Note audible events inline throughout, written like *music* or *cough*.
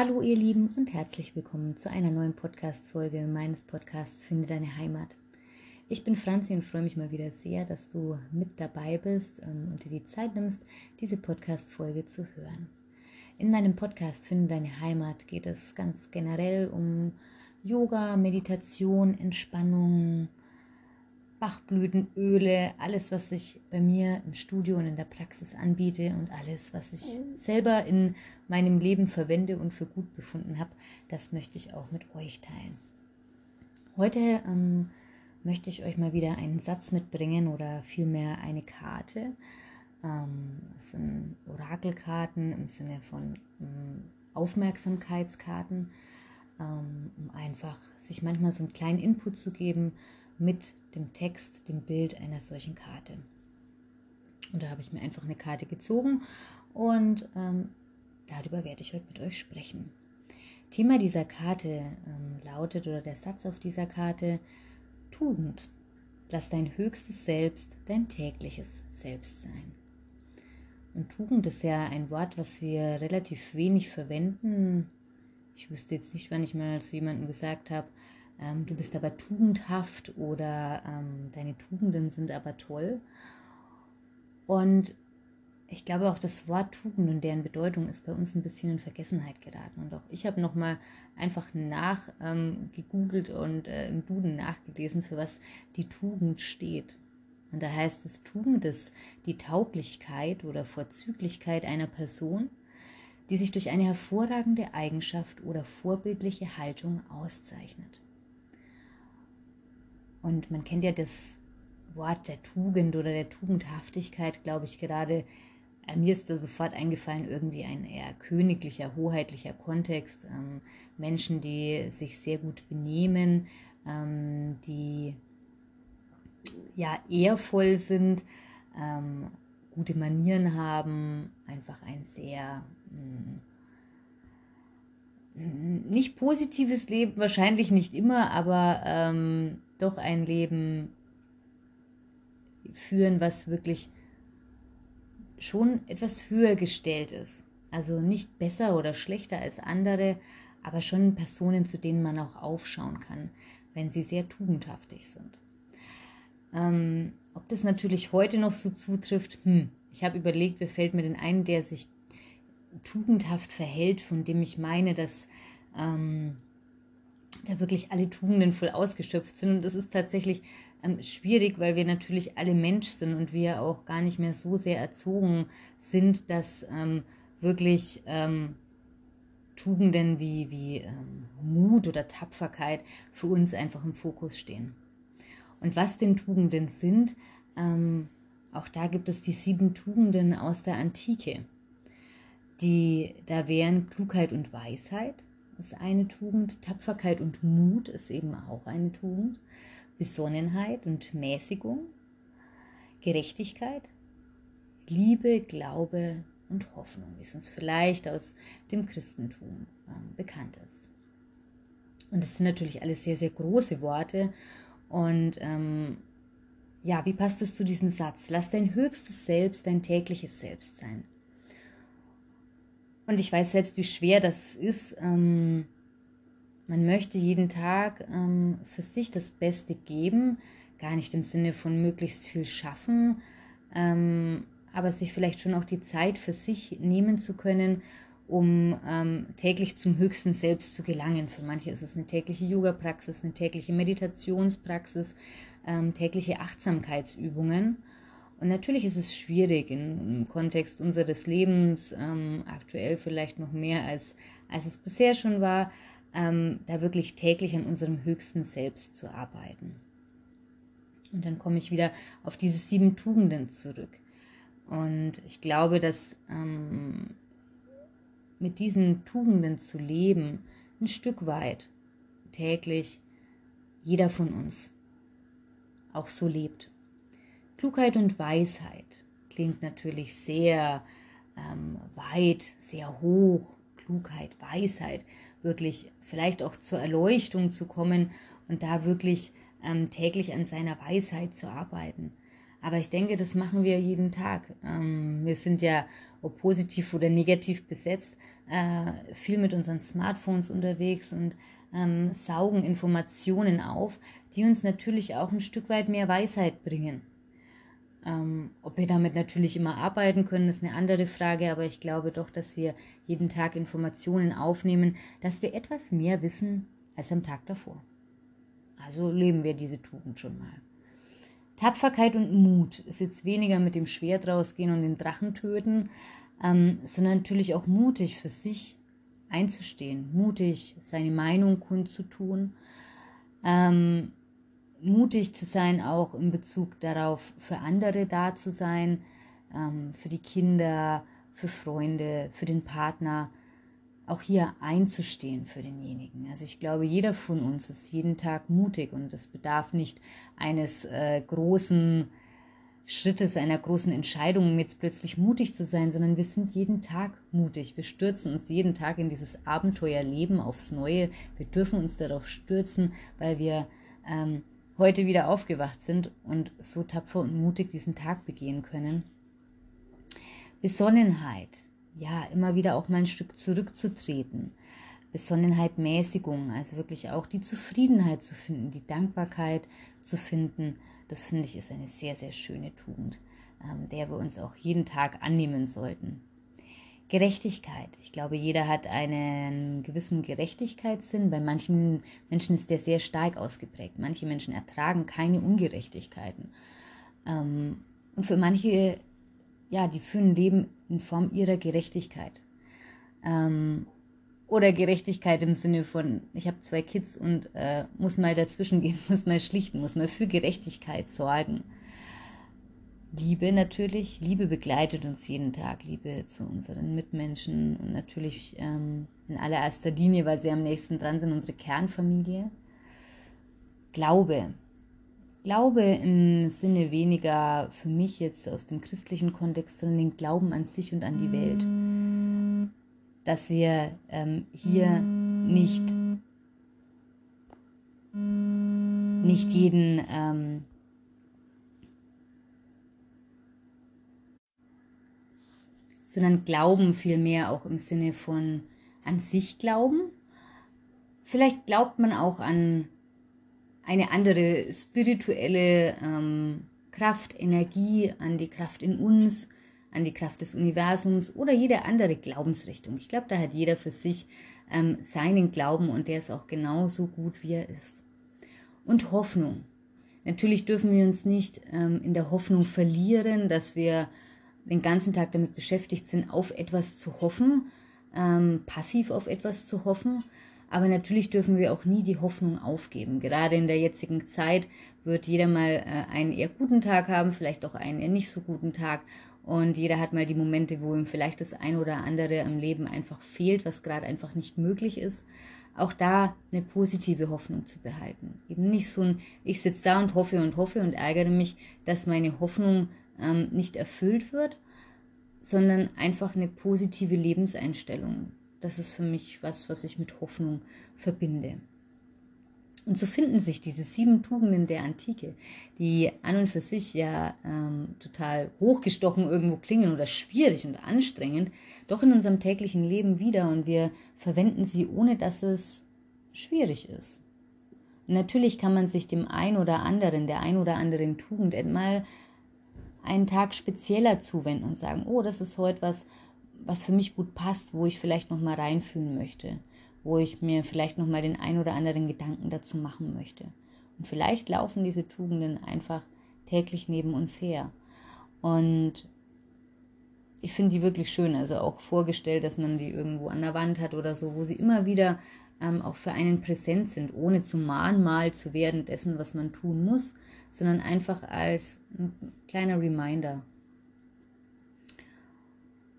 Hallo ihr Lieben und herzlich willkommen zu einer neuen Podcast-Folge meines Podcasts Finde deine Heimat. Ich bin Franzi und freue mich mal wieder sehr, dass du mit dabei bist ähm, und dir die Zeit nimmst, diese Podcast-Folge zu hören. In meinem Podcast Finde deine Heimat geht es ganz generell um Yoga, Meditation, Entspannung, Bachblütenöle, alles, was ich bei mir im Studio und in der Praxis anbiete und alles, was ich selber in meinem Leben verwende und für gut befunden habe, das möchte ich auch mit euch teilen. Heute ähm, möchte ich euch mal wieder einen Satz mitbringen oder vielmehr eine Karte. Ähm, das sind Orakelkarten im Sinne von ähm, Aufmerksamkeitskarten, um einfach sich manchmal so einen kleinen Input zu geben mit dem Text, dem Bild einer solchen Karte. Und da habe ich mir einfach eine Karte gezogen und ähm, darüber werde ich heute mit euch sprechen. Thema dieser Karte ähm, lautet oder der Satz auf dieser Karte Tugend. Lass dein höchstes Selbst dein tägliches Selbst sein. Und Tugend ist ja ein Wort, was wir relativ wenig verwenden. Ich wüsste jetzt nicht, wann ich mal zu jemandem gesagt habe, ähm, du bist aber tugendhaft oder ähm, deine Tugenden sind aber toll. Und ich glaube auch das Wort Tugend und deren Bedeutung ist bei uns ein bisschen in Vergessenheit geraten. Und auch ich habe nochmal einfach nachgegoogelt ähm, und äh, im Duden nachgelesen, für was die Tugend steht. Und da heißt es, Tugend ist die Tauglichkeit oder Vorzüglichkeit einer Person, die sich durch eine hervorragende Eigenschaft oder vorbildliche Haltung auszeichnet. Und man kennt ja das Wort der Tugend oder der Tugendhaftigkeit, glaube ich, gerade. Äh, mir ist da sofort eingefallen, irgendwie ein eher königlicher, hoheitlicher Kontext. Ähm, Menschen, die sich sehr gut benehmen, ähm, die ja ehrvoll sind, ähm, gute Manieren haben, einfach ein sehr mh, mm, nicht positives Leben, wahrscheinlich nicht immer, aber ähm, doch ein Leben führen, was wirklich schon etwas höher gestellt ist. Also nicht besser oder schlechter als andere, aber schon Personen, zu denen man auch aufschauen kann, wenn sie sehr tugendhaftig sind. Ähm, ob das natürlich heute noch so zutrifft, hm, ich habe überlegt, wer fällt mir denn ein, der sich tugendhaft verhält, von dem ich meine, dass ähm, da wirklich alle Tugenden voll ausgeschöpft sind. Und das ist tatsächlich ähm, schwierig, weil wir natürlich alle Mensch sind und wir auch gar nicht mehr so sehr erzogen sind, dass ähm, wirklich ähm, Tugenden wie, wie ähm, Mut oder Tapferkeit für uns einfach im Fokus stehen. Und was denn Tugenden sind, ähm, auch da gibt es die sieben Tugenden aus der Antike. Die, da wären Klugheit und Weisheit, ist eine Tugend. Tapferkeit und Mut ist eben auch eine Tugend. Besonnenheit und Mäßigung. Gerechtigkeit. Liebe, Glaube und Hoffnung, wie es uns vielleicht aus dem Christentum äh, bekannt ist. Und das sind natürlich alles sehr, sehr große Worte. Und ähm, ja, wie passt es zu diesem Satz? Lass dein höchstes Selbst dein tägliches Selbst sein. Und ich weiß selbst, wie schwer das ist. Ähm, man möchte jeden Tag ähm, für sich das Beste geben, gar nicht im Sinne von möglichst viel schaffen, ähm, aber sich vielleicht schon auch die Zeit für sich nehmen zu können, um ähm, täglich zum höchsten Selbst zu gelangen. Für manche ist es eine tägliche Yoga-Praxis, eine tägliche Meditationspraxis, ähm, tägliche Achtsamkeitsübungen. Und natürlich ist es schwierig in, im Kontext unseres Lebens, ähm, aktuell vielleicht noch mehr als, als es bisher schon war, ähm, da wirklich täglich an unserem höchsten Selbst zu arbeiten. Und dann komme ich wieder auf diese sieben Tugenden zurück. Und ich glaube, dass ähm, mit diesen Tugenden zu leben, ein Stück weit täglich jeder von uns auch so lebt. Klugheit und Weisheit klingt natürlich sehr ähm, weit, sehr hoch. Klugheit, Weisheit, wirklich vielleicht auch zur Erleuchtung zu kommen und da wirklich ähm, täglich an seiner Weisheit zu arbeiten. Aber ich denke, das machen wir jeden Tag. Ähm, wir sind ja, ob positiv oder negativ besetzt, äh, viel mit unseren Smartphones unterwegs und ähm, saugen Informationen auf, die uns natürlich auch ein Stück weit mehr Weisheit bringen. Ähm, ob wir damit natürlich immer arbeiten können, ist eine andere Frage, aber ich glaube doch, dass wir jeden Tag Informationen aufnehmen, dass wir etwas mehr wissen als am Tag davor. Also leben wir diese Tugend schon mal. Tapferkeit und Mut ist jetzt weniger mit dem Schwert rausgehen und den Drachen töten, ähm, sondern natürlich auch mutig für sich einzustehen, mutig seine Meinung kundzutun, ähm, mutig zu sein, auch in Bezug darauf, für andere da zu sein, ähm, für die Kinder, für Freunde, für den Partner, auch hier einzustehen für denjenigen. Also ich glaube, jeder von uns ist jeden Tag mutig und es bedarf nicht eines äh, großen Schrittes, einer großen Entscheidung, um jetzt plötzlich mutig zu sein, sondern wir sind jeden Tag mutig. Wir stürzen uns jeden Tag in dieses Abenteuerleben aufs Neue. Wir dürfen uns darauf stürzen, weil wir ähm, heute wieder aufgewacht sind und so tapfer und mutig diesen Tag begehen können. Besonnenheit, ja, immer wieder auch mal ein Stück zurückzutreten. Besonnenheit, Mäßigung, also wirklich auch die Zufriedenheit zu finden, die Dankbarkeit zu finden, das finde ich ist eine sehr, sehr schöne Tugend, ähm, der wir uns auch jeden Tag annehmen sollten. Gerechtigkeit. Ich glaube, jeder hat einen gewissen Gerechtigkeitssinn. Bei manchen Menschen ist der sehr stark ausgeprägt. Manche Menschen ertragen keine Ungerechtigkeiten. Ähm, und für manche, ja, die führen Leben in Form ihrer Gerechtigkeit. Ähm, oder Gerechtigkeit im Sinne von, ich habe zwei Kids und äh, muss mal dazwischen gehen, *laughs* muss mal schlichten, muss mal für Gerechtigkeit sorgen. Liebe natürlich. Liebe begleitet uns jeden Tag. Liebe zu unseren Mitmenschen und natürlich ähm, in allererster Linie, weil sie am nächsten dran sind, unsere Kernfamilie. Glaube. Glaube im Sinne weniger für mich jetzt aus dem christlichen Kontext, sondern den Glauben an sich und an die Welt. Dass wir ähm, hier nicht, nicht jeden ähm, sondern Glauben vielmehr auch im Sinne von an sich glauben. Vielleicht glaubt man auch an eine andere spirituelle ähm, Kraft, Energie, an die Kraft in uns, an die Kraft des Universums oder jede andere Glaubensrichtung. Ich glaube, da hat jeder für sich ähm, seinen Glauben und der ist auch genauso gut, wie er ist. Und Hoffnung. Natürlich dürfen wir uns nicht ähm, in der Hoffnung verlieren, dass wir den ganzen Tag damit beschäftigt sind, auf etwas zu hoffen, ähm, passiv auf etwas zu hoffen. Aber natürlich dürfen wir auch nie die Hoffnung aufgeben. Gerade in der jetzigen Zeit wird jeder mal äh, einen eher guten Tag haben, vielleicht auch einen eher nicht so guten Tag. Und jeder hat mal die Momente, wo ihm vielleicht das ein oder andere am Leben einfach fehlt, was gerade einfach nicht möglich ist. Auch da eine positive Hoffnung zu behalten. Eben nicht so ein, ich sitze da und hoffe und hoffe und ärgere mich, dass meine Hoffnung ähm, nicht erfüllt wird, sondern einfach eine positive Lebenseinstellung. Das ist für mich was, was ich mit Hoffnung verbinde. Und so finden sich diese sieben Tugenden der Antike, die an und für sich ja ähm, total hochgestochen irgendwo klingen oder schwierig und anstrengend, doch in unserem täglichen Leben wieder und wir verwenden sie, ohne dass es schwierig ist. Natürlich kann man sich dem ein oder anderen, der ein oder anderen Tugend einmal einen Tag spezieller zuwenden und sagen, oh, das ist heute was, was für mich gut passt, wo ich vielleicht noch mal reinfühlen möchte, wo ich mir vielleicht noch mal den ein oder anderen Gedanken dazu machen möchte. Und vielleicht laufen diese Tugenden einfach täglich neben uns her. Und ich finde die wirklich schön, also auch vorgestellt, dass man die irgendwo an der Wand hat oder so, wo sie immer wieder ähm, auch für einen präsent sind, ohne zu Mahnmal zu werden dessen, was man tun muss, sondern einfach als ein kleiner Reminder.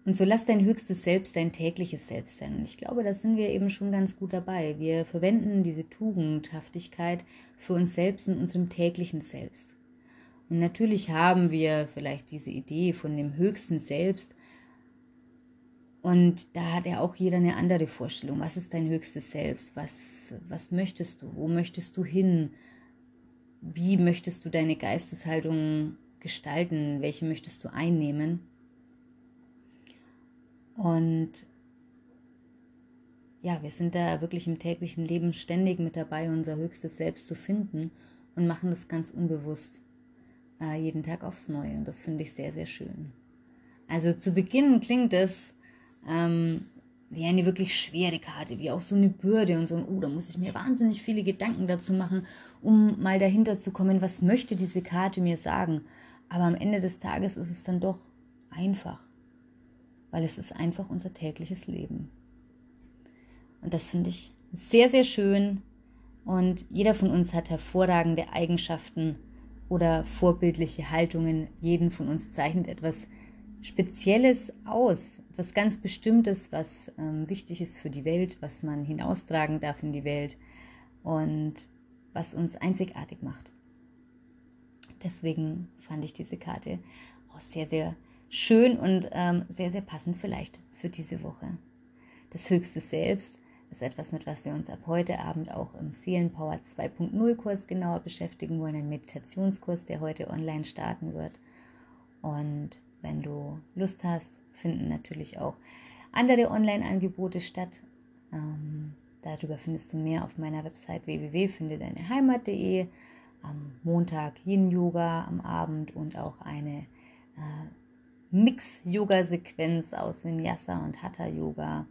Und so lass dein höchstes Selbst dein tägliches Selbst sein. Und ich glaube, da sind wir eben schon ganz gut dabei. Wir verwenden diese Tugendhaftigkeit für uns selbst in unserem täglichen Selbst. Und natürlich haben wir vielleicht diese Idee von dem höchsten Selbst. Und da hat ja auch jeder eine andere Vorstellung. Was ist dein höchstes Selbst? Was, was möchtest du? Wo möchtest du hin? wie möchtest du deine Geisteshaltung gestalten, welche möchtest du einnehmen. Und ja, wir sind da wirklich im täglichen Leben ständig mit dabei, unser höchstes Selbst zu finden und machen das ganz unbewusst äh, jeden Tag aufs Neue. Und das finde ich sehr, sehr schön. Also zu Beginn klingt es ähm, wie eine wirklich schwere Karte, wie auch so eine Bürde und so ein, oh, da muss ich mir wahnsinnig viele Gedanken dazu machen, um mal dahinter zu kommen, was möchte diese Karte mir sagen. Aber am Ende des Tages ist es dann doch einfach, weil es ist einfach unser tägliches Leben. Und das finde ich sehr, sehr schön. Und jeder von uns hat hervorragende Eigenschaften oder vorbildliche Haltungen. Jeden von uns zeichnet etwas Spezielles aus, etwas ganz Bestimmtes, was ähm, wichtig ist für die Welt, was man hinaustragen darf in die Welt und was uns einzigartig macht. Deswegen fand ich diese Karte auch sehr, sehr schön und ähm, sehr, sehr passend vielleicht für diese Woche. Das höchste Selbst ist etwas, mit was wir uns ab heute Abend auch im Seelenpower 2.0 Kurs genauer beschäftigen wollen, ein Meditationskurs, der heute online starten wird. Und wenn du Lust hast, finden natürlich auch andere Online-Angebote statt. Ähm, darüber findest du mehr auf meiner Website www.findedeineheimat.de. Am Montag Yin-Yoga am Abend und auch eine äh, Mix-Yoga-Sequenz aus Vinyasa und Hatha-Yoga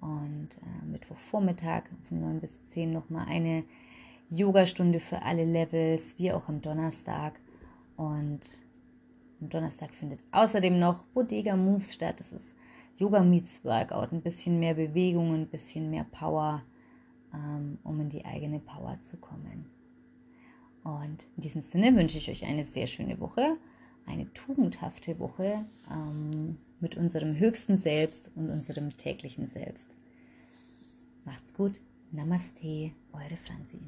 und äh, Mittwochvormittag von 9 bis 10 nochmal eine Yogastunde für alle Levels, wie auch am Donnerstag. Und Donnerstag findet außerdem noch Bodega Moves statt. Das ist Yoga meets Workout, ein bisschen mehr Bewegung, ein bisschen mehr Power, ähm, um in die eigene Power zu kommen. Und in diesem Sinne wünsche ich euch eine sehr schöne Woche, eine tugendhafte Woche ähm, mit unserem höchsten Selbst und unserem täglichen Selbst. Macht's gut. Namaste, eure Franzi.